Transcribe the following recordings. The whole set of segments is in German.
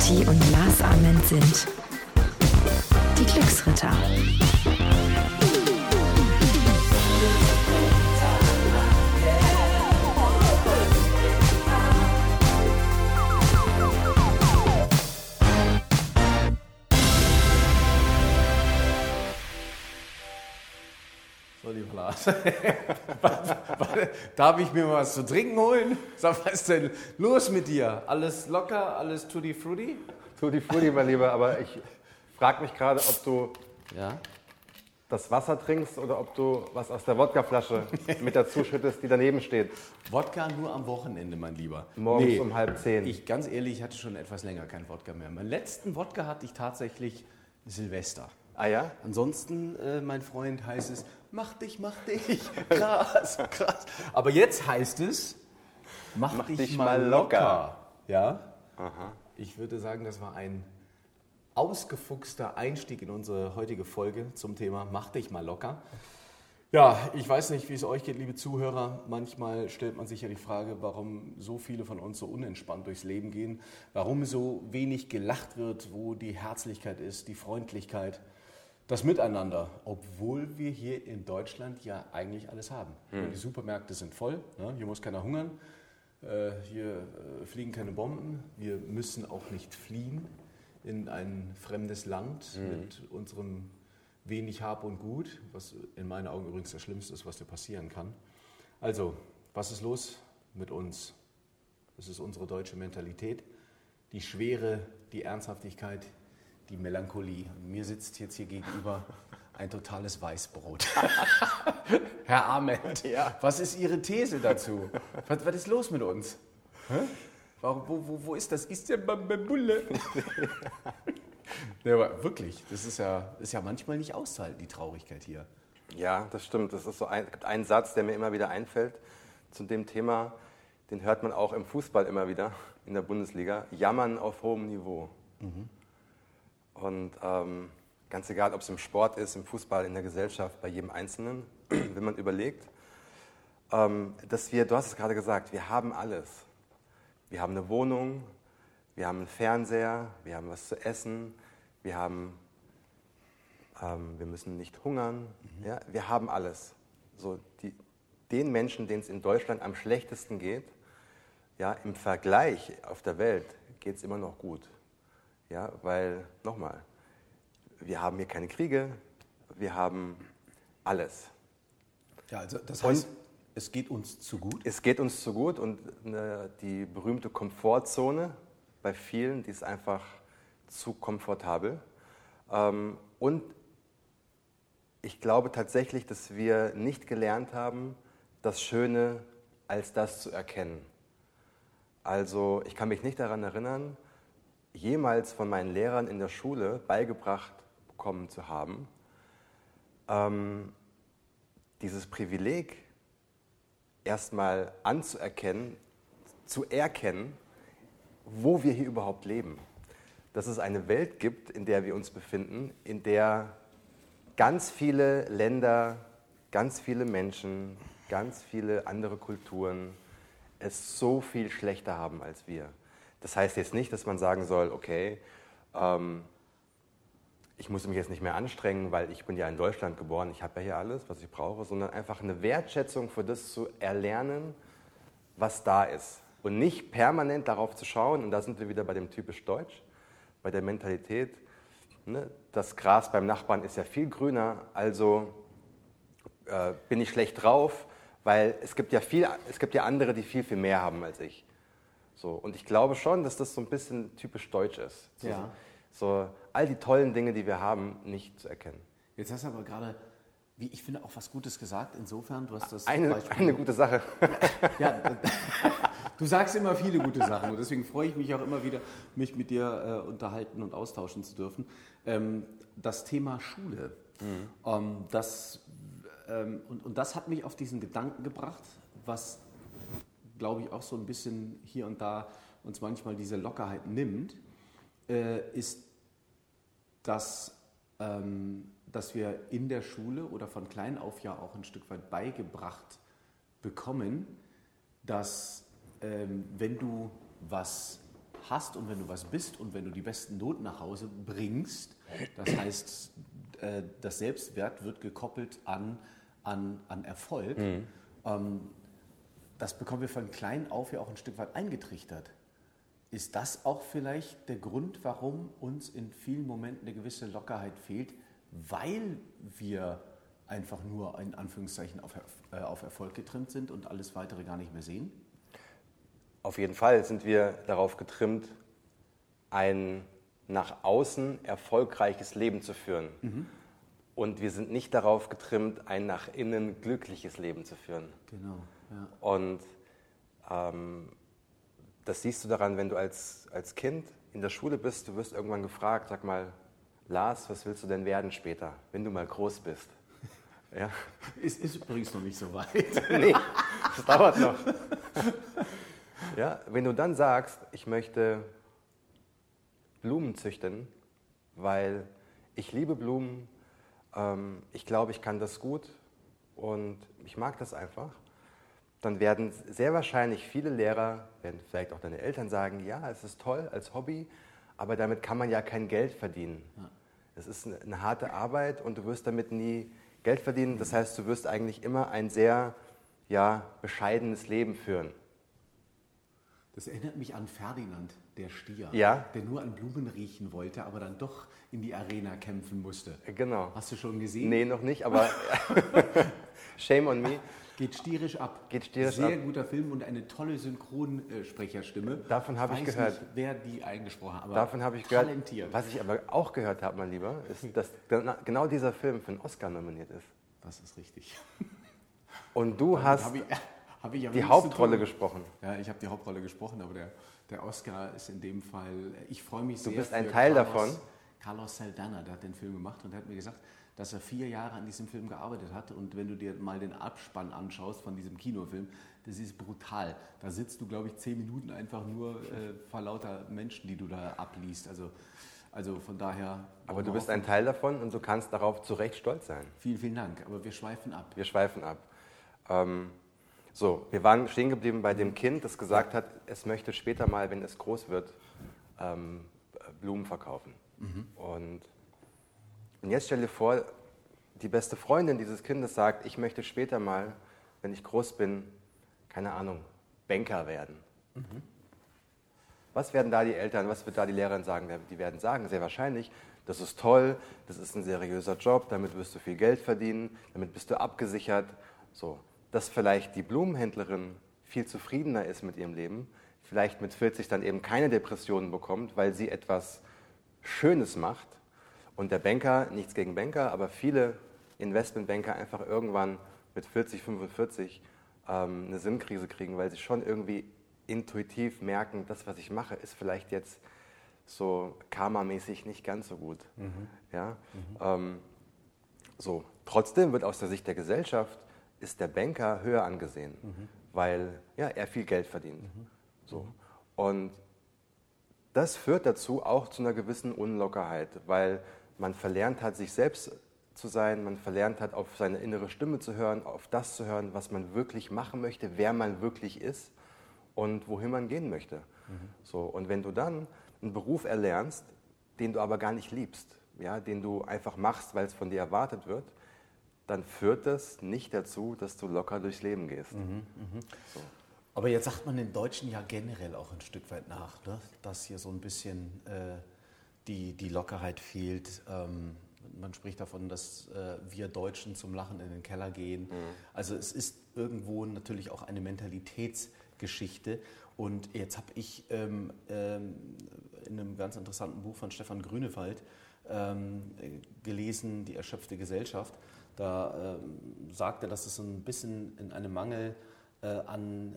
Kati und Lars Ament sind die Glücksritter. So, lieber Lars. Darf ich mir was zu trinken holen? Sag, was ist denn los mit dir? Alles locker, alles tutti frutti? Tutti Frutti, mein Lieber, aber ich frage mich gerade, ob du Ja. das Wasser trinkst oder ob du was aus der Wodkaflasche mit dazu schüttest, die daneben steht. Wodka nur am Wochenende, mein Lieber. Morgens um halb zehn. Ich, ganz ehrlich, ich hatte schon etwas länger kein Wodka mehr. Meinen letzten Wodka hatte ich tatsächlich Silvester. Ah ja? Ansonsten, äh, mein Freund, heißt es, mach dich, mach dich. Krass, krass. Aber jetzt heißt es, mach, Mach dich, dich mal locker. locker. Ja? Ich würde sagen, das war ein ausgefuchster Einstieg in unsere heutige Folge zum Thema Mach dich mal locker. Ja, ich weiß nicht, wie es euch geht, liebe Zuhörer. Manchmal stellt man sich ja die Frage, warum so viele von uns so unentspannt durchs Leben gehen, warum so wenig gelacht wird, wo die Herzlichkeit ist, die Freundlichkeit, das Miteinander, obwohl wir hier in Deutschland ja eigentlich alles haben. Die Supermärkte sind voll, ne? hier muss keiner hungern, äh, hier äh, fliegen keine Bomben, wir müssen auch nicht fliehen in ein fremdes Land mit unserem wenig Hab und Gut, was in meinen Augen übrigens das Schlimmste ist, was dir passieren kann. Also, was ist los mit uns? Das ist unsere deutsche Mentalität, die Schwere, die Ernsthaftigkeit, die Melancholie. Und mir sitzt jetzt hier gegenüber ein totales Weißbrot. Herr Ahmed, was ist Ihre These dazu? Was, was ist los mit uns? Hä? Warum, wo, wo, wo ist das? Ist ja Bulle. ja, aber wirklich, das ist ja, ist ja manchmal nicht auszuhalten, die Traurigkeit hier. Ja, das stimmt. Das ist so ein, es gibt einen Satz, der mir immer wieder einfällt zu dem Thema. Den hört man auch im Fußball immer wieder in der Bundesliga. Jammern auf hohem Niveau. Und ähm, ganz egal, ob es im Sport ist, im Fußball, in der Gesellschaft, bei jedem Einzelnen, wenn man überlegt, ähm, dass wir, du hast es gerade gesagt, wir haben alles. Wir haben eine Wohnung, wir haben einen Fernseher, wir haben was zu essen, wir haben ähm, wir müssen nicht hungern. Ja, wir haben alles. So, die, den Menschen, denen es in Deutschland am schlechtesten geht, ja, im Vergleich auf der Welt geht es immer noch gut. Ja, weil, nochmal, wir haben hier keine Kriege, wir haben alles. Ja, also das heißt, es geht uns zu gut. Es geht uns zu gut und äh, die berühmte Komfortzone bei vielen, die ist einfach zu komfortabel. Ähm, und ich glaube tatsächlich, dass wir nicht gelernt haben, das Schöne als das zu erkennen. Also ich kann mich nicht daran erinnern, jemals von meinen Lehrern in der Schule beigebracht bekommen zu haben, ähm, dieses Privileg erstmal anzuerkennen, zu erkennen, wo wir hier überhaupt leben. Dass es eine Welt gibt, in der wir uns befinden, in der ganz viele Länder, ganz viele Menschen, ganz viele andere Kulturen es so viel schlechter haben als wir. Das heißt jetzt nicht, dass man sagen soll, okay, ähm, ich muss mich jetzt nicht mehr anstrengen, weil ich bin ja in Deutschland geboren, ich habe ja hier alles, was ich brauche, sondern einfach eine Wertschätzung für das zu erlernen, was da ist. Und nicht permanent darauf zu schauen, und da sind wir wieder bei dem typisch Deutsch, bei der Mentalität, ne, das Gras beim Nachbarn ist ja viel grüner, also äh, bin ich schlecht drauf, weil es gibt, ja viel, es gibt ja andere, die viel, viel mehr haben als ich. So, und ich glaube schon, dass das so ein bisschen typisch deutsch ist. So, Ja. so all die tollen Dinge, die wir haben, nicht zu erkennen. Jetzt hast du aber gerade, wie ich finde, auch was Gutes gesagt. Insofern, du hast das Eine, eine gute Sache. Ja, du sagst immer viele gute Sachen und deswegen freue ich mich auch immer wieder, mich mit dir äh, unterhalten und austauschen zu dürfen. Ähm, das Thema Schule, ähm, das, ähm, und, und das hat mich auf diesen Gedanken gebracht, was, glaube ich, auch so ein bisschen hier und da uns manchmal diese Lockerheit nimmt, äh, ist, dass, ähm, dass wir in der Schule oder von klein auf ja auch ein Stück weit beigebracht bekommen, dass ähm, wenn du was hast und wenn du was bist und wenn du die besten Noten nach Hause bringst, das heißt, äh, das Selbstwert wird gekoppelt an, an, an Erfolg, mhm. ähm, das bekommen wir von klein auf ja auch ein Stück weit eingetrichtert. Ist das auch vielleicht der Grund, warum uns in vielen Momenten eine gewisse Lockerheit fehlt, weil wir einfach nur in Anführungszeichen auf, äh, auf Erfolg getrimmt sind und alles weitere gar nicht mehr sehen? Auf jeden Fall sind wir darauf getrimmt, ein nach außen erfolgreiches Leben zu führen. Mhm. Und wir sind nicht darauf getrimmt, ein nach innen glückliches Leben zu führen. Genau. Ja. Und ähm, das siehst du daran, wenn du als, als Kind in der Schule bist, du wirst irgendwann gefragt, sag mal, Lars, was willst du denn werden später, wenn du mal groß bist? Ja. Es ist übrigens noch nicht so weit. nee, das dauert noch. Ja, wenn du dann sagst, ich möchte Blumen züchten, weil ich liebe Blumen, ähm, ich glaube, ich kann das gut und ich mag das einfach, dann werden sehr wahrscheinlich viele Lehrer, werden vielleicht auch deine Eltern sagen, ja, es ist toll als Hobby, aber damit kann man ja kein Geld verdienen. Es ist eine, eine harte Arbeit und du wirst damit nie Geld verdienen. Das heißt, du wirst eigentlich immer ein sehr ja, bescheidenes Leben führen. Das erinnert mich an Ferdinand, der Stier, ja? der nur an Blumen riechen wollte, aber dann doch in die Arena kämpfen musste. Genau. Hast du schon gesehen? Nee, noch nicht, aber shame on me. Geht stierisch ab. Geht stierisch Sehr ab. guter Film und eine tolle Synchronsprecherstimme. Davon habe ich gehört. Nicht, wer die eingesprochen hat. Davon habe ich talentiert. gehört. Was ich aber auch gehört habe, mein Lieber, ist, dass genau dieser Film für einen Oscar nominiert ist. Das ist richtig. Und du Damit hast ich, ich die Hauptrolle gesprochen. Ja, ich habe die Hauptrolle gesprochen, aber der, der Oscar ist in dem Fall. Ich freue mich sehr. Du bist ein Teil Carlos, davon. Carlos Saldana, der hat den Film gemacht und der hat mir gesagt, dass er vier Jahre an diesem Film gearbeitet hat. Und wenn du dir mal den Abspann anschaust von diesem Kinofilm, das ist brutal. Da sitzt du, glaube ich, zehn Minuten einfach nur äh, vor lauter Menschen, die du da abliest. Also, also von daher. Aber du bist ein Teil davon und du kannst darauf zu Recht stolz sein. Vielen, vielen Dank. Aber wir schweifen ab. Wir schweifen ab. Ähm, so, wir waren stehen geblieben bei dem Kind, das gesagt hat, es möchte später mal, wenn es groß wird, ähm, Blumen verkaufen. Mhm. Und und jetzt stell dir vor, die beste Freundin dieses Kindes sagt, ich möchte später mal, wenn ich groß bin, keine Ahnung, Banker werden. Mhm. Was werden da die Eltern, was wird da die Lehrerin sagen? Die werden sagen, sehr wahrscheinlich, das ist toll, das ist ein seriöser Job, damit wirst du viel Geld verdienen, damit bist du abgesichert. So, dass vielleicht die Blumenhändlerin viel zufriedener ist mit ihrem Leben, vielleicht mit 40 dann eben keine Depressionen bekommt, weil sie etwas Schönes macht, und der Banker, nichts gegen Banker, aber viele Investmentbanker einfach irgendwann mit 40, 45 ähm, eine Sinnkrise kriegen, weil sie schon irgendwie intuitiv merken, das, was ich mache, ist vielleicht jetzt so karmamäßig nicht ganz so gut. Mhm. Ja? Mhm. Ähm, so. Trotzdem wird aus der Sicht der Gesellschaft ist der Banker höher angesehen, mhm. weil ja, er viel Geld verdient. Mhm. So. Und das führt dazu auch zu einer gewissen Unlockerheit, weil man verlernt hat, sich selbst zu sein, man verlernt hat, auf seine innere Stimme zu hören, auf das zu hören, was man wirklich machen möchte, wer man wirklich ist und wohin man gehen möchte. Mhm. So, und wenn du dann einen Beruf erlernst, den du aber gar nicht liebst, ja, den du einfach machst, weil es von dir erwartet wird, dann führt das nicht dazu, dass du locker durchs Leben gehst. Mhm, mh. so. Aber jetzt sagt man den Deutschen ja generell auch ein Stück weit nach, ne? dass hier so ein bisschen äh, die, die Lockerheit fehlt. Ähm, man spricht davon, dass äh, wir Deutschen zum Lachen in den Keller gehen. Mhm. Also es ist irgendwo natürlich auch eine Mentalitätsgeschichte. Und jetzt habe ich ähm, ähm, in einem ganz interessanten Buch von Stefan Grünewald ähm, gelesen, Die erschöpfte Gesellschaft. Da ähm, sagt er, dass es ein bisschen in einem Mangel äh, an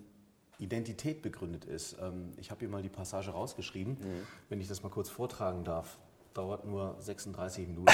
Identität begründet ist. Ähm, ich habe hier mal die Passage rausgeschrieben, mhm. wenn ich das mal kurz vortragen darf. Dauert nur 36 Minuten.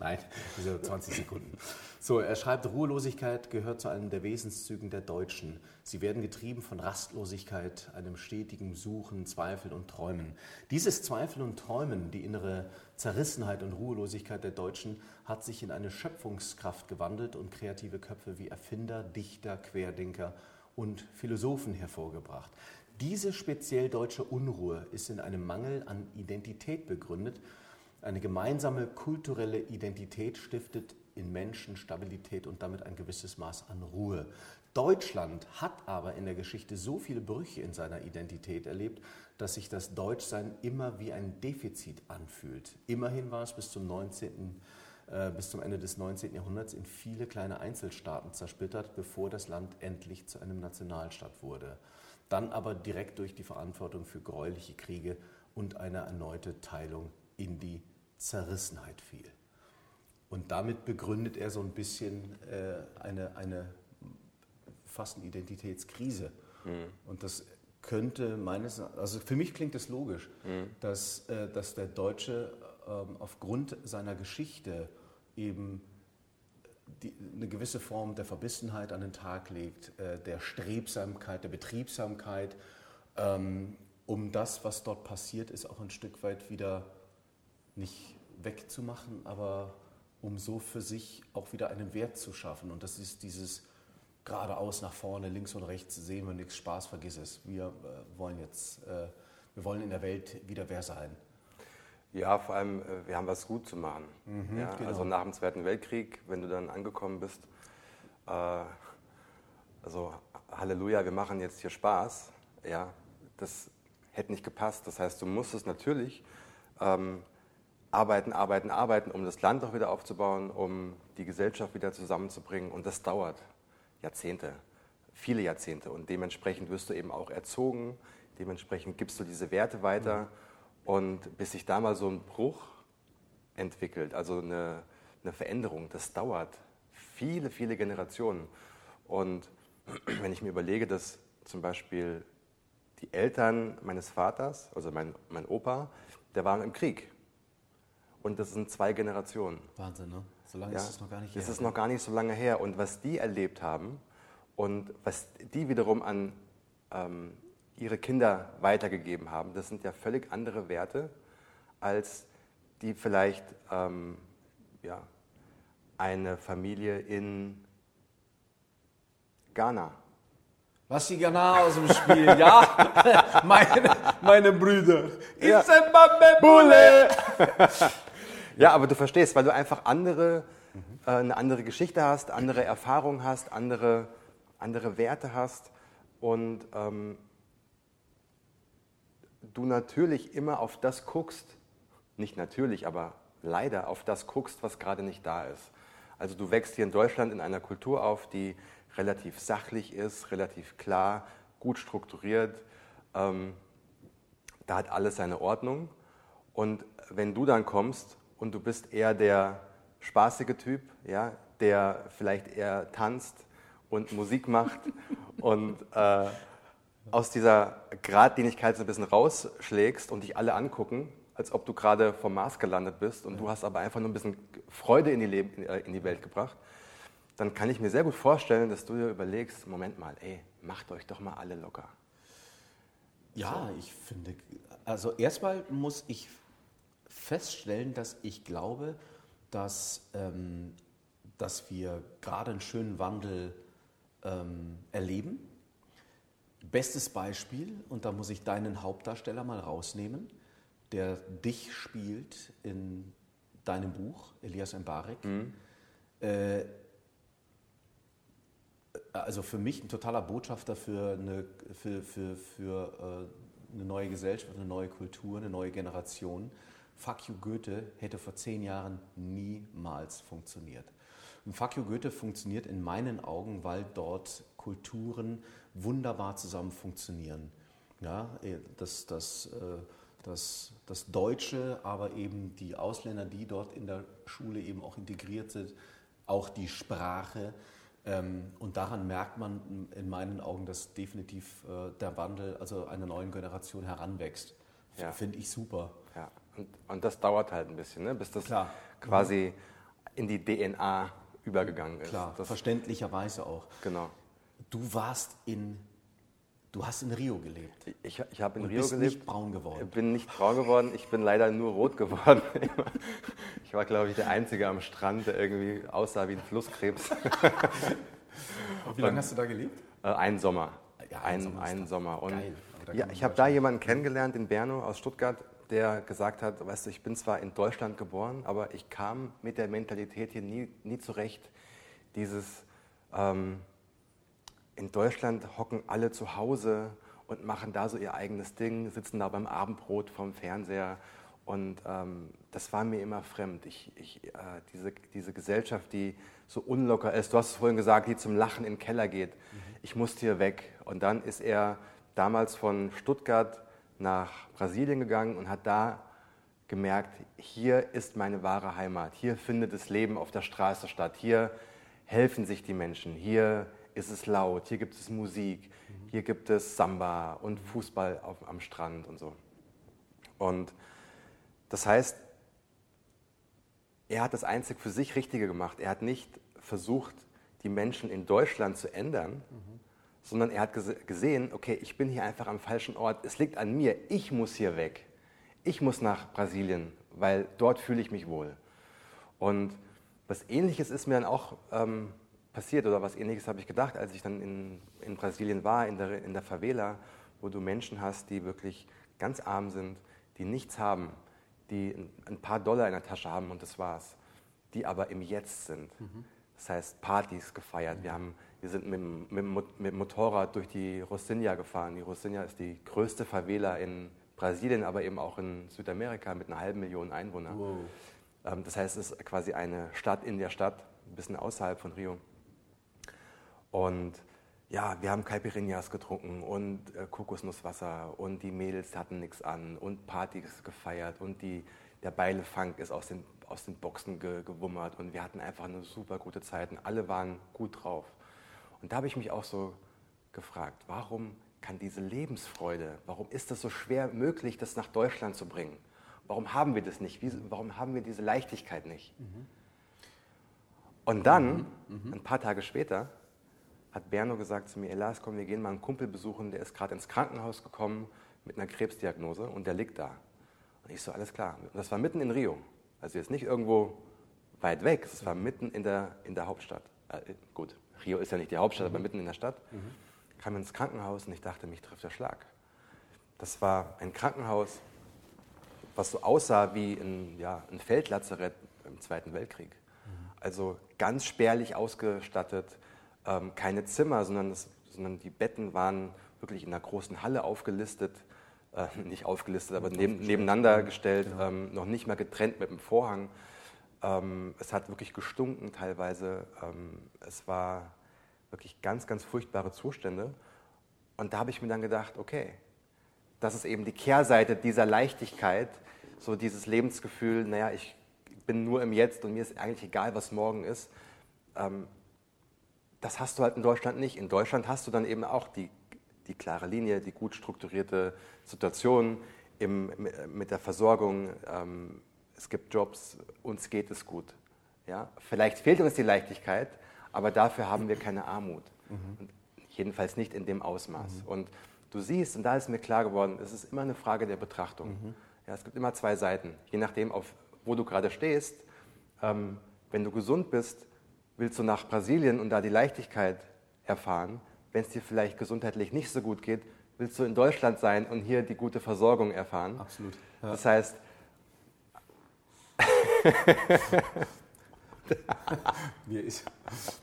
Nein, diese 20 Sekunden. So, er schreibt, Ruhelosigkeit gehört zu einem der Wesenszügen der Deutschen. Sie werden getrieben von Rastlosigkeit, einem stetigen Suchen, Zweifeln und Träumen. Dieses Zweifeln und Träumen, die innere Zerrissenheit und Ruhelosigkeit der Deutschen, hat sich in eine Schöpfungskraft gewandelt und kreative Köpfe wie Erfinder, Dichter, Querdenker und Philosophen hervorgebracht. Diese speziell deutsche Unruhe ist in einem Mangel an Identität begründet. Eine gemeinsame kulturelle Identität stiftet in Menschen Stabilität und damit ein gewisses Maß an Ruhe. Deutschland hat aber in der Geschichte so viele Brüche in seiner Identität erlebt, dass sich das Deutschsein immer wie ein Defizit anfühlt. Immerhin war es bis zum, 19., äh, bis zum Ende des 19. Jahrhunderts in viele kleine Einzelstaaten zersplittert, bevor das Land endlich zu einem Nationalstaat wurde. Dann aber direkt durch die Verantwortung für gräuliche Kriege und eine erneute Teilung in die Zerrissenheit fiel. Und damit begründet er so ein bisschen äh, eine, eine fast eine Identitätskrise. Mhm. Und das könnte meines, also für mich klingt es logisch, mhm. dass, äh, dass der Deutsche aufgrund seiner Geschichte eben die, eine gewisse Form der Verbissenheit an den Tag legt, äh, der Strebsamkeit, der Betriebsamkeit, ähm, um das, was dort passiert ist, auch ein Stück weit wieder nicht wegzumachen, aber um so für sich auch wieder einen Wert zu schaffen. Und das ist dieses geradeaus nach vorne, links und rechts sehen wir nichts, Spaß, vergiss es. Wir äh, wollen jetzt, äh, wir wollen in der Welt wieder wer sein. Ja, vor allem, äh, wir haben was gut zu machen. Mhm, ja, genau. Also nach dem Zweiten Weltkrieg, wenn du dann angekommen bist, äh, also Halleluja, wir machen jetzt hier Spaß, ja, das hätte nicht gepasst. Das heißt, du musstest natürlich ähm, arbeiten, arbeiten, arbeiten, um das Land auch wieder aufzubauen, um die Gesellschaft wieder zusammenzubringen. Und das dauert. Jahrzehnte, viele Jahrzehnte. Und dementsprechend wirst du eben auch erzogen, dementsprechend gibst du diese Werte weiter. Mhm. Und bis sich da mal so ein Bruch entwickelt, also eine, eine Veränderung, das dauert viele, viele Generationen. Und wenn ich mir überlege, dass zum Beispiel die Eltern meines Vaters, also mein, mein Opa, der war im Krieg. Und das sind zwei Generationen. Wahnsinn, ne? So lange ja, ist es noch gar nicht her. Das ist noch gar nicht so lange her. Und was die erlebt haben und was die wiederum an ähm, ihre Kinder weitergegeben haben, das sind ja völlig andere Werte, als die vielleicht ähm, ja, eine Familie in Ghana. Was die Ghana aus dem Spiel, ja? meine, meine Brüder. Ja. Bulle! Ja, aber du verstehst, weil du einfach andere, äh, eine andere Geschichte hast, andere Erfahrungen hast, andere, andere Werte hast und ähm, du natürlich immer auf das guckst, nicht natürlich, aber leider auf das guckst, was gerade nicht da ist. Also du wächst hier in Deutschland in einer Kultur auf, die relativ sachlich ist, relativ klar, gut strukturiert. Ähm, da hat alles seine Ordnung. Und wenn du dann kommst und du bist eher der spaßige Typ, ja, der vielleicht eher tanzt und Musik macht und äh, aus dieser Gradlinigkeit so ein bisschen rausschlägst und dich alle angucken, als ob du gerade vom Mars gelandet bist und du hast aber einfach nur ein bisschen Freude in die, Leben, äh, in die Welt gebracht, dann kann ich mir sehr gut vorstellen, dass du dir überlegst, Moment mal, ey, macht euch doch mal alle locker. Ja, so. ich finde, also erstmal muss ich feststellen, dass ich glaube, dass, ähm, dass wir gerade einen schönen Wandel ähm, erleben. Bestes Beispiel, und da muss ich deinen Hauptdarsteller mal rausnehmen, der dich spielt in deinem Buch, Elias Mbarek. Mhm. Äh, also für mich ein totaler Botschafter für eine, für, für, für, äh, eine neue Gesellschaft, eine neue Kultur, eine neue Generation. Fuck you Goethe hätte vor zehn Jahren niemals funktioniert. Und Fuck you Goethe funktioniert in meinen Augen, weil dort Kulturen wunderbar zusammen funktionieren. Ja, eh, das, das, äh, das, das Deutsche, aber eben die Ausländer, die dort in der Schule eben auch integriert sind, auch die Sprache. Ähm, und daran merkt man in meinen Augen, dass definitiv äh, der Wandel, also einer neuen Generation heranwächst. Ja. Finde ich super. Ja. Und, und, das dauert halt ein bisschen, ne? bis das Klar. quasi in die DNA übergegangen ist. Klar, das verständlicherweise auch. Genau. Du warst in, du hast in Rio gelebt. Ich, ich habe in Und Rio bist gelebt. nicht braun geworden. Ich bin nicht braun geworden, ich bin leider nur rot geworden. Ich war, glaube ich, der Einzige am Strand, der irgendwie aussah wie ein Flusskrebs. wie lange hast du da gelebt? Äh, einen Sommer. Ja, ein, Sommer ist einen doch Sommer. Und geil. Ja, ich habe da jemanden kennengelernt in Berno aus Stuttgart, der gesagt hat, weißt du, ich bin zwar in Deutschland geboren, aber ich kam mit der Mentalität hier nie, nie zurecht. Dieses, ähm, in Deutschland hocken alle zu Hause und machen da so ihr eigenes Ding, sitzen da beim Abendbrot vorm Fernseher. Und ähm, das war mir immer fremd. Ich, ich, äh, diese, diese Gesellschaft, die so unlocker ist, du hast es vorhin gesagt, die zum Lachen in den Keller geht. Ich musste hier weg. Und dann ist er damals von Stuttgart nach Brasilien gegangen und hat da gemerkt, hier ist meine wahre Heimat. Hier findet das Leben auf der Straße statt. Hier helfen sich die Menschen. Hier ist es laut. Hier gibt es Musik. Hier gibt es Samba und Fußball auf, am Strand und so. Und das heißt, er hat das einzig für sich Richtige gemacht. Er hat nicht versucht, die Menschen in Deutschland zu ändern, sondern er hat gese- gesehen, okay, ich bin hier einfach am falschen Ort. Es liegt an mir. Ich muss hier weg. Ich muss nach Brasilien, weil dort fühle ich mich wohl. Und was Ähnliches ist mir dann auch ähm, passiert oder was Ähnliches habe ich gedacht, als ich dann in, in Brasilien war, in der, in der Favela, wo du Menschen hast, die wirklich ganz arm sind, die nichts haben, die ein, paar Dollar in der Tasche haben und das war's, die aber im Jetzt sind. Das heißt, Partys gefeiert. Wir, haben, wir sind mit, dem- mit, mit dem Motorrad durch die Rocinha gefahren. Die Rocinha ist die größte Favela in Brasilien, aber eben auch in Südamerika mit einer halben Million Einwohnern. Wow. Ähm, Das heißt, es ist quasi eine Stadt in der Stadt, ein bisschen außerhalb von Rio. Und ja, wir haben Caipirinhas getrunken und äh, Kokosnusswasser und die Mädels hatten nichts an und Partys gefeiert und die, der Beilefunk ist aus den, aus den Boxen ge, gewummert und wir hatten einfach eine super gute Zeit und alle waren gut drauf. Und da habe ich mich auch so gefragt, warum kann diese Lebensfreude, warum ist es so schwer möglich, das nach Deutschland zu bringen? Warum haben wir das nicht? Wie, warum haben wir diese Leichtigkeit nicht? Und dann, ein paar Tage später, hat Berno gesagt zu mir, Elas, komm, wir gehen mal einen Kumpel besuchen, der ist gerade ins Krankenhaus gekommen mit einer Krebsdiagnose und der liegt da. Und ich so, alles klar. Und das war mitten in Rio. Also jetzt nicht irgendwo weit weg, es war mitten in der, in der Hauptstadt. Äh, gut, Rio ist ja nicht die Hauptstadt, aber mitten in der Stadt. Kam ins Krankenhaus und ich dachte, mich trifft der Schlag. Das war ein Krankenhaus, was so aussah wie ein, ja, ein Feldlazarett im Zweiten Weltkrieg. Also ganz spärlich ausgestattet, ähm, keine Zimmer, sondern, das, sondern die Betten waren wirklich in einer großen Halle aufgelistet, äh, nicht aufgelistet, aber neben, nebeneinander gestellt, ähm, noch nicht mal getrennt mit einem Vorhang. Ähm, es hat wirklich gestunken teilweise. Ähm, es war wirklich ganz, ganz furchtbare Zustände. Und da habe ich mir dann gedacht, okay, das ist eben die Kehrseite dieser Leichtigkeit, so dieses Lebensgefühl, naja, ich bin nur im Jetzt und mir ist eigentlich egal, was morgen ist. Ähm, das hast du halt in Deutschland nicht. In Deutschland hast du dann eben auch die, die klare Linie, die gut strukturierte Situation im, mit der Versorgung. Ähm, es gibt Jobs, uns geht es gut. Ja? Vielleicht fehlt uns die Leichtigkeit, aber dafür haben wir keine Armut. Und jedenfalls nicht in dem Ausmaß. Und du siehst, und da ist mir klar geworden, es ist immer eine Frage der Betrachtung. Ja, es gibt immer zwei Seiten, je nachdem, auf, wo du gerade stehst. Ähm, wenn du gesund bist, willst du nach Brasilien und da die Leichtigkeit erfahren. Wenn es dir vielleicht gesundheitlich nicht so gut geht, willst du in Deutschland sein und hier die gute Versorgung erfahren. Absolut. Ja. Das heißt, Mir ist,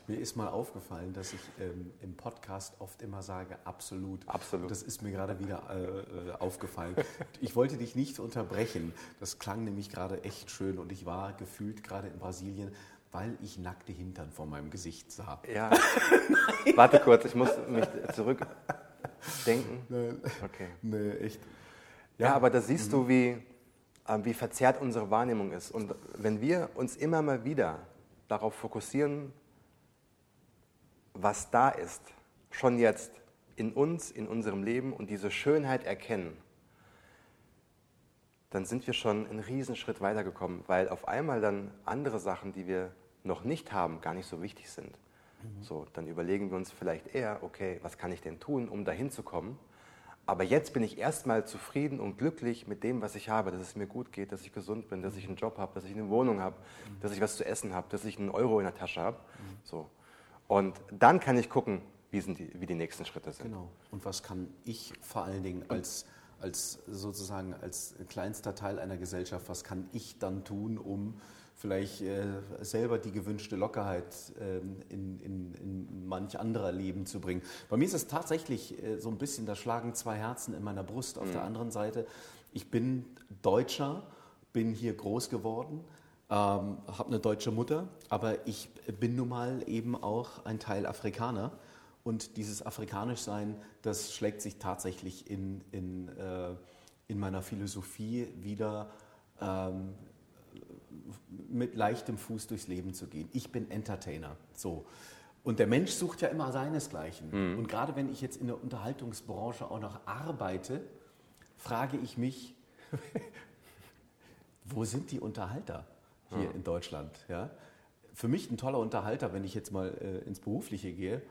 mir ist mal aufgefallen, dass ich ähm, im Podcast oft immer sage, absolut. Absolut. Das ist mir gerade wieder äh, aufgefallen. Ich wollte dich nicht unterbrechen. Das klang nämlich gerade echt schön und ich war gefühlt gerade in Brasilien, weil ich nackte Hintern vor meinem Gesicht sah. ja. Warte kurz, ich muss mich zurückdenken. Okay. Nee, echt. Ja, aber da siehst du, wie, äh, wie verzerrt unsere Wahrnehmung ist. Und wenn wir uns immer mal wieder darauf fokussieren, was da ist, schon jetzt in uns, in unserem Leben und diese Schönheit erkennen, dann sind wir schon einen Riesenschritt weitergekommen, weil auf einmal dann andere Sachen, die wir noch nicht haben, gar nicht so wichtig sind. So, dann überlegen wir uns vielleicht eher, okay, was kann ich denn tun, um dahin zu kommen? Aber jetzt bin ich erstmal zufrieden und glücklich mit dem, was ich habe, dass es mir gut geht, dass ich gesund bin, dass ich einen Job habe, dass ich eine Wohnung habe, dass ich was zu essen habe, dass ich einen Euro in der Tasche habe. So. Und dann kann ich gucken, wie, sind die, wie die nächsten Schritte sind. Genau. Und was kann ich vor allen Dingen als, als sozusagen als kleinster Teil einer Gesellschaft, was kann ich dann tun, um vielleicht äh, selber die gewünschte Lockerheit ähm, in, in, in, manch anderer Leben zu bringen. Bei mir ist es tatsächlich äh, so ein bisschen, da schlagen zwei Herzen in meiner Brust. Auf mhm. der anderen Seite, ich bin Deutscher, bin hier groß geworden, ähm, habe eine deutsche Mutter, aber ich bin nun mal eben auch ein Teil Afrikaner. Und dieses Afrikanischsein, das schlägt sich tatsächlich in, in, äh, in meiner Philosophie wieder. Ähm, mit leichtem Fuß durchs Leben zu gehen. Ich bin Entertainer. So. Und der Mensch sucht ja immer seinesgleichen. Mhm. Und gerade wenn ich jetzt in der Unterhaltungsbranche auch noch arbeite, frage ich mich, wo sind die Unterhalter hier ja. in Deutschland? Ja? Für mich ein toller Unterhalter, wenn ich jetzt mal äh, ins Berufliche gehe,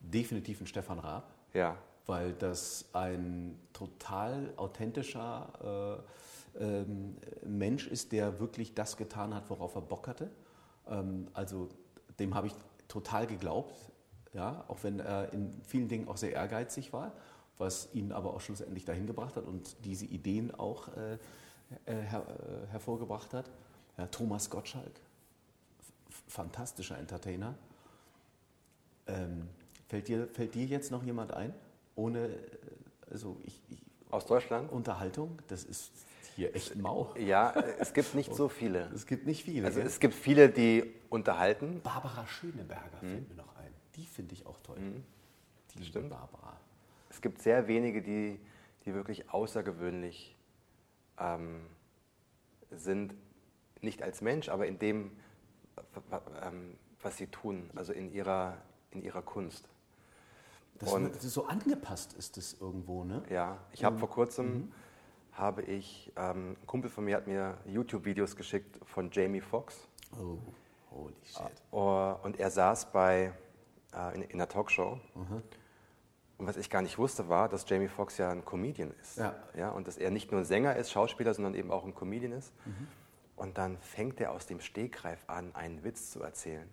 definitiv ein Stefan Raab. Ja. Weil das ein total authentischer äh, ähm, Mensch ist, der wirklich das getan hat, worauf er Bock hatte. Ähm, also dem habe ich total geglaubt, ja, auch wenn er in vielen Dingen auch sehr ehrgeizig war, was ihn aber auch schlussendlich dahin gebracht hat und diese Ideen auch äh, äh, her, äh, hervorgebracht hat. Ja, Thomas Gottschalk, fantastischer Entertainer. Ähm, fällt, dir, fällt dir jetzt noch jemand ein? Ohne, äh, also ich, ich aus Deutschland? Unterhaltung, das ist hier echt mau. Ja, es gibt nicht so viele. Es gibt nicht viele. Also es gibt viele, die unterhalten. Barbara Schöneberger hm. fällt mir noch ein. Die finde ich auch toll. Hm. Die Stimmt. Barbara. Es gibt sehr wenige, die, die wirklich außergewöhnlich ähm, sind, nicht als Mensch, aber in dem, ähm, was sie tun, also in ihrer, in ihrer Kunst. Das, und, das so angepasst ist das irgendwo, ne? Ja, ich habe vor kurzem mhm habe ich, ähm, ein Kumpel von mir hat mir YouTube-Videos geschickt von Jamie Foxx. Oh, holy shit. Uh, und er saß bei, uh, in, in einer Talkshow. Mhm. Und was ich gar nicht wusste, war, dass Jamie Foxx ja ein Comedian ist. Ja. Ja, und dass er nicht nur ein Sänger ist, Schauspieler, sondern eben auch ein Comedian ist. Mhm. Und dann fängt er aus dem Stegreif an, einen Witz zu erzählen.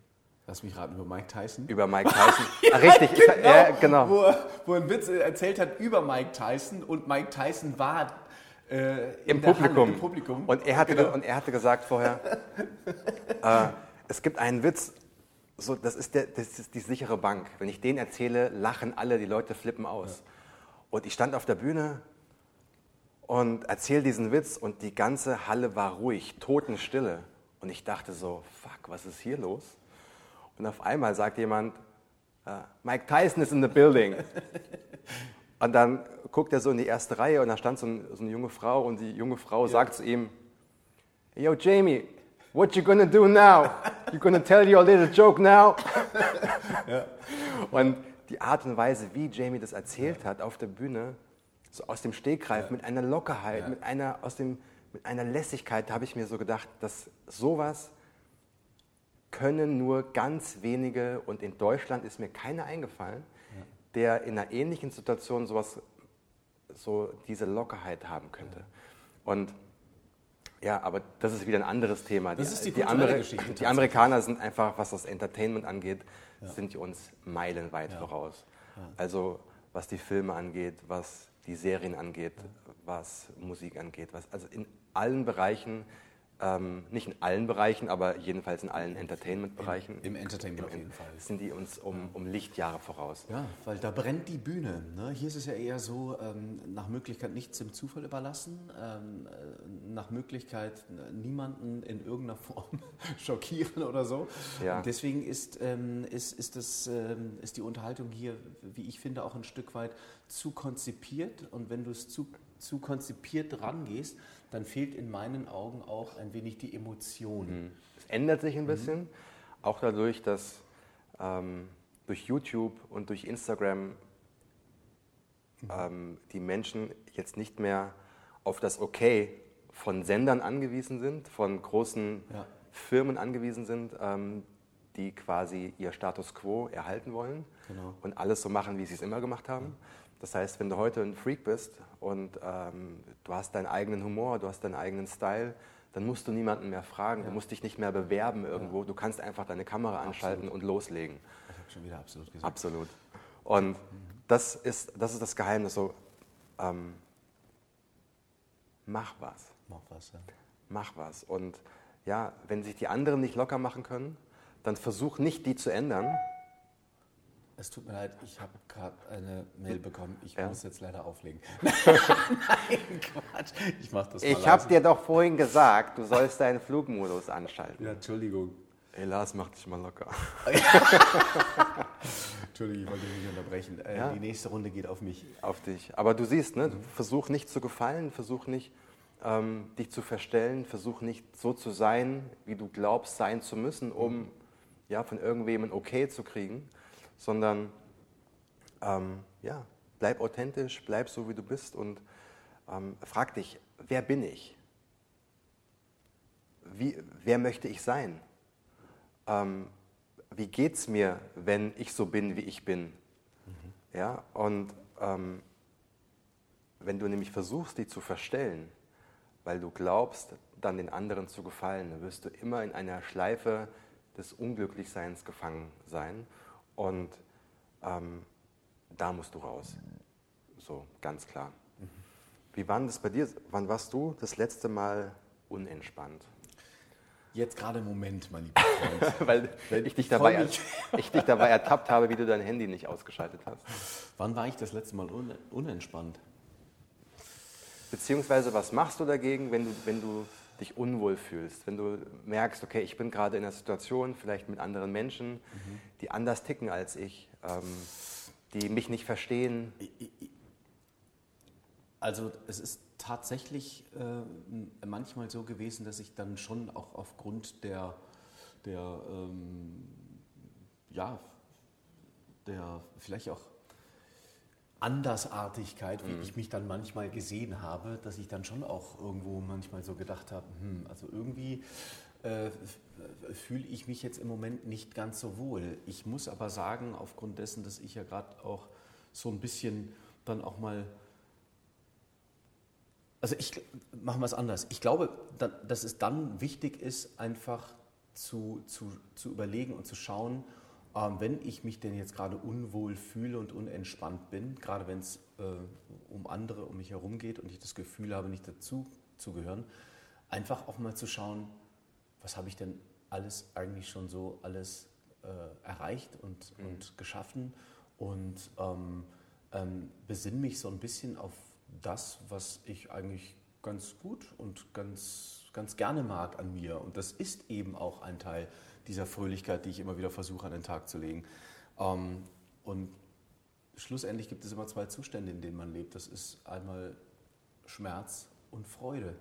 Lass mich raten, über Mike Tyson? Über Mike Tyson. ja, ah, richtig, genau, ja, genau. Wo, er, wo einen Witz erzählt hat über Mike Tyson und Mike Tyson war äh, Im, Publikum. Halle, Im, Publikum. Und er hatte, genau. und er hatte gesagt vorher, äh, es gibt einen Witz, so, das, ist der, das ist die sichere Bank. Wenn ich den erzähle, lachen alle, die Leute flippen aus. Ja. Und ich stand auf der Bühne und erzähle diesen Witz und die ganze Halle war ruhig, Totenstille. Und ich dachte so, fuck, was ist hier los? Und auf einmal sagt jemand, uh, Mike Tyson is in the building. Und dann guckt er so in die erste Reihe und da stand so, ein, so eine junge Frau und die junge Frau ja. sagt zu ihm, Yo Jamie, what you gonna do now? You gonna tell your little joke now? ja. Und die Art und Weise, wie Jamie das erzählt ja. hat auf der Bühne, so aus dem Stegreif, mit einer Lockerheit, mit, einer, aus dem, mit einer Lässigkeit, da habe ich mir so gedacht, dass sowas können nur ganz wenige und in Deutschland ist mir keiner eingefallen der in einer ähnlichen Situation sowas, so diese Lockerheit haben könnte. Und ja, aber das ist wieder ein anderes Thema. Das die, ist die, die, andere, Geschichte, die Amerikaner sind einfach, was das Entertainment angeht, ja. sind die uns meilenweit ja. voraus. Ja. Also was die Filme angeht, was die Serien angeht, was Musik angeht, was, also in allen Bereichen ähm, nicht in allen Bereichen, aber jedenfalls in allen Entertainment-Bereichen. Im, Im, Entertainment Im, auf jeden Fall. Sind die uns um, um Lichtjahre voraus. Ja, weil da brennt die Bühne. Ne? Hier ist es ja eher so, ähm, nach Möglichkeit nichts dem Zufall überlassen, ähm, äh, nach Möglichkeit äh, niemanden in irgendeiner Form schockieren oder so. Ja. Und deswegen ist, ähm, ist, ist, das, ähm, ist die Unterhaltung hier, wie ich finde, auch ein Stück weit zu konzipiert. Und wenn du es zu, zu konzipiert rangehst, dann fehlt in meinen Augen auch ein wenig die Emotion. Mhm. Es ändert sich ein mhm. bisschen, auch dadurch, dass ähm, durch YouTube und durch Instagram mhm. ähm, die Menschen jetzt nicht mehr auf das Okay von Sendern angewiesen sind, von großen ja. Firmen angewiesen sind, ähm, die quasi ihr Status quo erhalten wollen genau. und alles so machen, wie sie es immer gemacht haben. Das heißt, wenn du heute ein Freak bist und ähm, du hast deinen eigenen Humor, du hast deinen eigenen Style, dann musst du niemanden mehr fragen, ja. du musst dich nicht mehr bewerben irgendwo, ja. du kannst einfach deine Kamera anschalten absolut. und loslegen. Das habe ich schon wieder absolut gesagt. Absolut. Und das ist das, ist das Geheimnis. So, ähm, mach was. Mach was, ja. Mach was. Und ja, wenn sich die anderen nicht locker machen können, dann versuch nicht, die zu ändern. Es tut mir leid, ich habe gerade eine Mail bekommen. Ich Ja. muss jetzt leider auflegen. Nein, Quatsch. Ich mach das mal Ich habe dir doch vorhin gesagt, du sollst deinen Flugmodus anschalten. Ja, Entschuldigung. Ey, Lars, mach dich mal locker. Entschuldigung, ich wollte dich nicht unterbrechen. Äh, Ja. Die nächste Runde geht auf mich. auf dich. Aber du siehst, ne, versuch nicht zu gefallen, versuch nicht ähm, dich zu verstellen, versuch nicht so zu sein, wie du glaubst sein zu müssen, um ja, von irgendwem ein Okay zu kriegen, sondern ähm, ja, bleib authentisch, bleib so, wie du bist und ähm, frag dich, wer bin ich? Wie, wer möchte ich sein? Ähm, wie geht es mir, wenn ich so bin, wie ich bin? Ja, und ähm, wenn du nämlich versuchst, die zu verstellen, weil du glaubst, dann den anderen zu gefallen, dann wirst du immer in einer Schleife des Unglücklichseins gefangen sein. Und ähm, da musst du raus. So, ganz klar. Wie war das bei dir? Wann warst du das letzte Mal unentspannt? Jetzt gerade im Moment, mein lieber Freund. Weil Wenn- ich dich, ich dabei, mich. ich dich dabei ertappt habe, wie du dein Handy nicht ausgeschaltet hast. Wann war ich das letzte Mal un unentspannt? Beziehungsweise, was machst du dagegen, wenn du, wenn du dich unwohl fühlst? Wenn du merkst, okay, ich bin gerade in einer Situation, vielleicht mit anderen Menschen, die anders ticken als ich, ähm, die mich nicht verstehen. Also es ist tatsächlich äh, manchmal so gewesen, dass ich dann schon auch aufgrund der, der ähm, ja, der vielleicht auch Andersartigkeit, wie ich mich dann manchmal gesehen habe, dass ich dann schon auch irgendwo manchmal so gedacht habe, hm, also irgendwie äh, fühle ich mich jetzt im Moment nicht ganz so wohl. Ich muss aber sagen, aufgrund dessen, dass ich ja gerade auch so ein bisschen dann auch mal also ich machen wir es anders. Ich glaube, da- dass es dann wichtig ist, einfach zu, zu, zu überlegen und zu schauen, wenn ich mich denn jetzt gerade unwohl fühle und unentspannt bin, gerade wenn es äh, um andere um mich herum geht und ich das Gefühl habe, nicht dazu zu gehören, einfach auch mal zu schauen, was habe ich denn alles eigentlich schon so alles äh, erreicht und, und geschaffen? Und ähm, ähm, besinne mich so ein bisschen auf das, was ich eigentlich ganz gut und ganz, ganz gerne mag an mir. Und das ist eben auch ein Teil dieser Fröhlichkeit, die ich immer wieder versuche an den Tag zu legen. Ähm, und schlussendlich gibt es immer zwei Zustände, in denen man lebt. Das ist einmal Schmerz und Freude.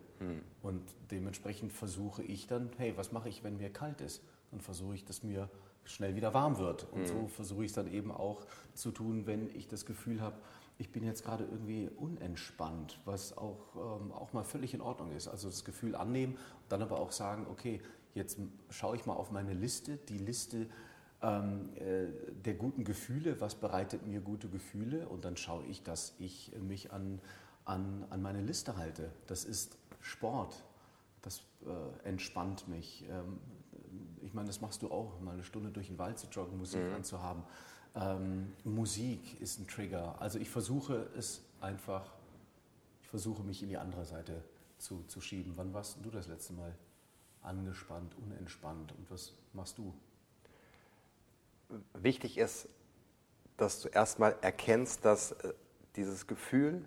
Und dementsprechend versuche ich dann, hey, was mache ich, wenn mir kalt ist? Dann versuche ich, dass mir schnell wieder warm wird. Und so versuche ich es dann eben auch zu tun, wenn ich das Gefühl habe, ich bin jetzt gerade irgendwie unentspannt, was auch, ähm, auch mal völlig in Ordnung ist. Also das Gefühl annehmen, dann aber auch sagen, okay, jetzt schaue ich mal auf meine Liste, die Liste ähm, äh, der guten Gefühle, was bereitet mir gute Gefühle und dann schaue ich, dass ich mich an, an, an meine Liste halte. Das ist Sport, das äh, entspannt mich. Ähm, ich meine, das machst du auch, mal eine Stunde durch den Wald zu joggen, Musik anzuhaben. Ähm, Musik ist ein Trigger. Also ich versuche es einfach, ich versuche mich in die andere Seite zu, zu schieben. Wann warst du das letzte Mal angespannt, unentspannt und was machst du? Wichtig ist, dass du erstmal erkennst, dass äh, dieses Gefühl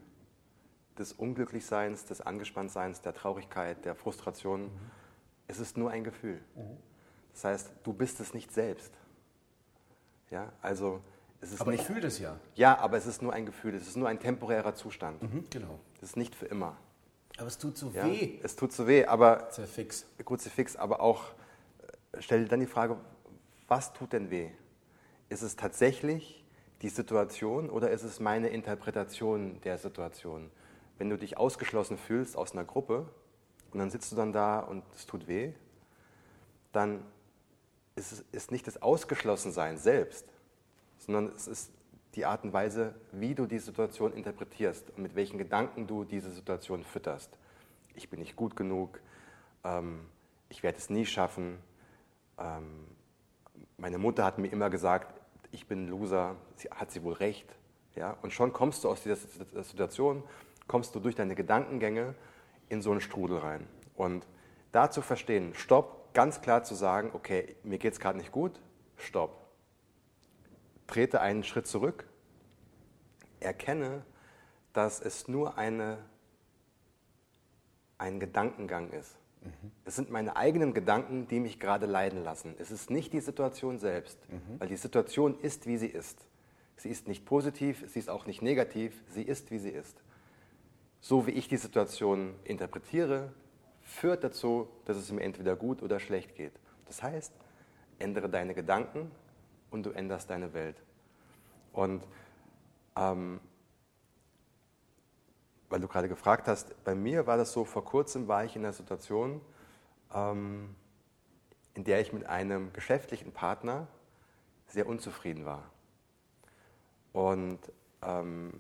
des Unglücklichseins, des Angespanntseins, der Traurigkeit, der Frustration, es ist nur ein Gefühl. Das heißt, du bist es nicht selbst. Ja, also es ist Aber ich nicht, fühle das ja. ja, aber es ist nur ein Gefühl, es ist nur ein temporärer Zustand. genau. Es ist nicht für immer. Aber es tut so Ja? weh. Es tut so weh, aber Sehr fix. Kruzifix, aber auch äh, stell dir dann die Frage, was tut denn weh? Ist es tatsächlich die Situation oder ist es meine Interpretation der Situation? Wenn du dich ausgeschlossen fühlst aus einer Gruppe und dann sitzt du dann da und es tut weh, dann es ist nicht das Ausgeschlossensein selbst, sondern es ist die Art und Weise, wie du die Situation interpretierst und mit welchen Gedanken du diese Situation fütterst. Ich bin nicht gut genug, ähm, ich werde es nie schaffen. Ähm, meine Mutter hat mir immer gesagt, ich bin ein Loser, sie, hat sie wohl recht. Ja? Und schon kommst du aus dieser Situation, kommst du durch deine Gedankengänge in so einen Strudel rein. Und da zu verstehen, stopp, ganz klar zu sagen, okay, mir geht es gerade nicht gut, stopp. Trete einen Schritt zurück, erkenne, dass es nur eine, ein Gedankengang ist. Mhm. Es sind meine eigenen Gedanken, die mich gerade leiden lassen. Es ist nicht die Situation selbst, mhm. weil die Situation ist, wie sie ist. Sie ist nicht positiv, sie ist auch nicht negativ, sie ist, wie sie ist. So wie ich die Situation interpretiere, führt dazu, dass es mir entweder gut oder schlecht geht. Das heißt, ändere deine Gedanken und du änderst deine Welt. Und ähm, weil du gerade gefragt hast, bei mir war das so, vor kurzem war ich in einer Situation, ähm, in der ich mit einem geschäftlichen Partner sehr unzufrieden war. Und ähm,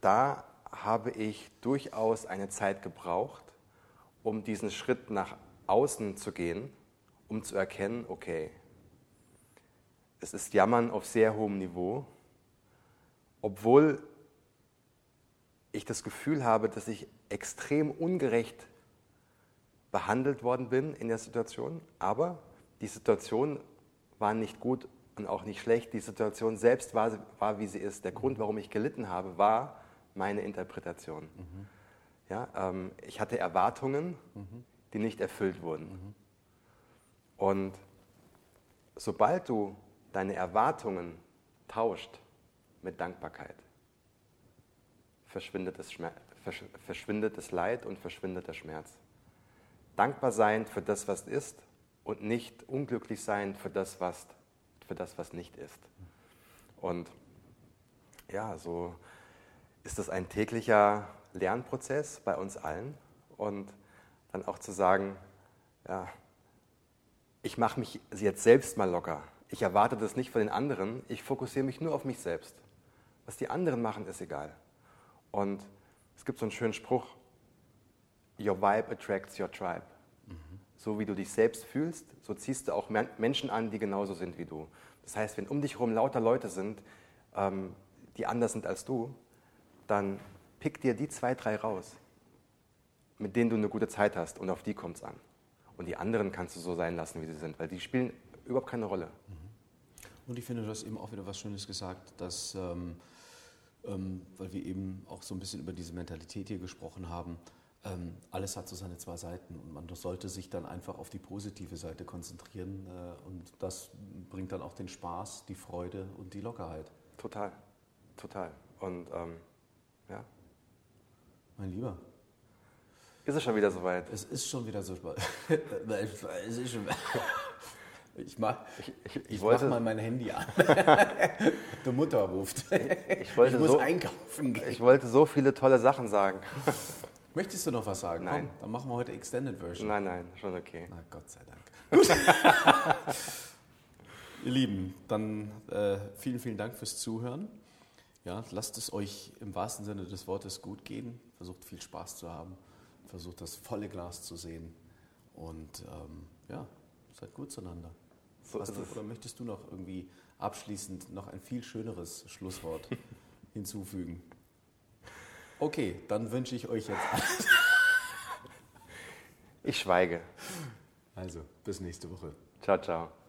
da habe ich durchaus eine Zeit gebraucht, um diesen Schritt nach außen zu gehen, um zu erkennen, okay, es ist Jammern auf sehr hohem Niveau, obwohl ich das Gefühl habe, dass ich extrem ungerecht behandelt worden bin in der Situation, aber die Situation war nicht gut und auch nicht schlecht. Die Situation selbst war, war wie sie ist. Der Grund, warum ich gelitten habe, war meine Interpretation. Mhm. Ja, ähm, ich hatte Erwartungen, mhm. die nicht erfüllt wurden. Mhm. Und sobald du deine Erwartungen tauscht mit Dankbarkeit, verschwindet das, verschwindet das Leid und verschwindet der Schmerz. Dankbar sein für das, was ist und nicht unglücklich sein für das, was, für das, was nicht ist. Und ja, so ist das ein täglicher Lernprozess bei uns allen und dann auch zu sagen, ja, ich mache mich jetzt selbst mal locker. Ich erwarte das nicht von den anderen, ich fokussiere mich nur auf mich selbst. Was die anderen machen, ist egal. Und es gibt so einen schönen Spruch, Your vibe attracts your tribe. Mhm. So wie du dich selbst fühlst, so ziehst du auch Menschen an, die genauso sind wie du. Das heißt, wenn um dich herum lauter Leute sind, ähm, die anders sind als du, dann pick dir die zwei, drei raus, mit denen du eine gute Zeit hast und auf die kommt es an. Und die anderen kannst du so sein lassen, wie sie sind, weil die spielen überhaupt keine Rolle. Mhm. Und ich finde, du hast eben auch wieder was Schönes gesagt, dass ähm, ähm, weil wir eben auch so ein bisschen über diese Mentalität hier gesprochen haben. Ähm, alles hat so seine zwei Seiten und man sollte sich dann einfach auf die positive Seite konzentrieren äh, und das bringt dann auch den Spaß, die Freude und die Lockerheit. Total, total. Und ähm, ja. Mein Lieber. Ist es schon wieder soweit? Es ist schon wieder so schon ich mach, ich, ich, ich wollte, mach mal mein Handy an. Die Mutter ruft. Ich, wollte muss so, einkaufen gehen. Ich wollte so viele tolle Sachen sagen. Möchtest du noch was sagen? Nein. Komm, dann machen wir heute Extended Version. Nein, nein, schon okay. Na Gott sei Dank. Ihr Lieben, dann äh, vielen, vielen Dank fürs Zuhören. Ja, lasst es euch im wahrsten Sinne des Wortes gut gehen. Versucht viel Spaß zu haben. Versucht das volle Glas zu sehen. Und ähm, ja, seid gut zueinander. So du, oder möchtest du noch irgendwie abschließend noch ein viel schöneres Schlusswort hinzufügen? Okay, dann wünsche ich euch jetzt alles. Ich schweige. Also, bis nächste Woche. Ciao, ciao.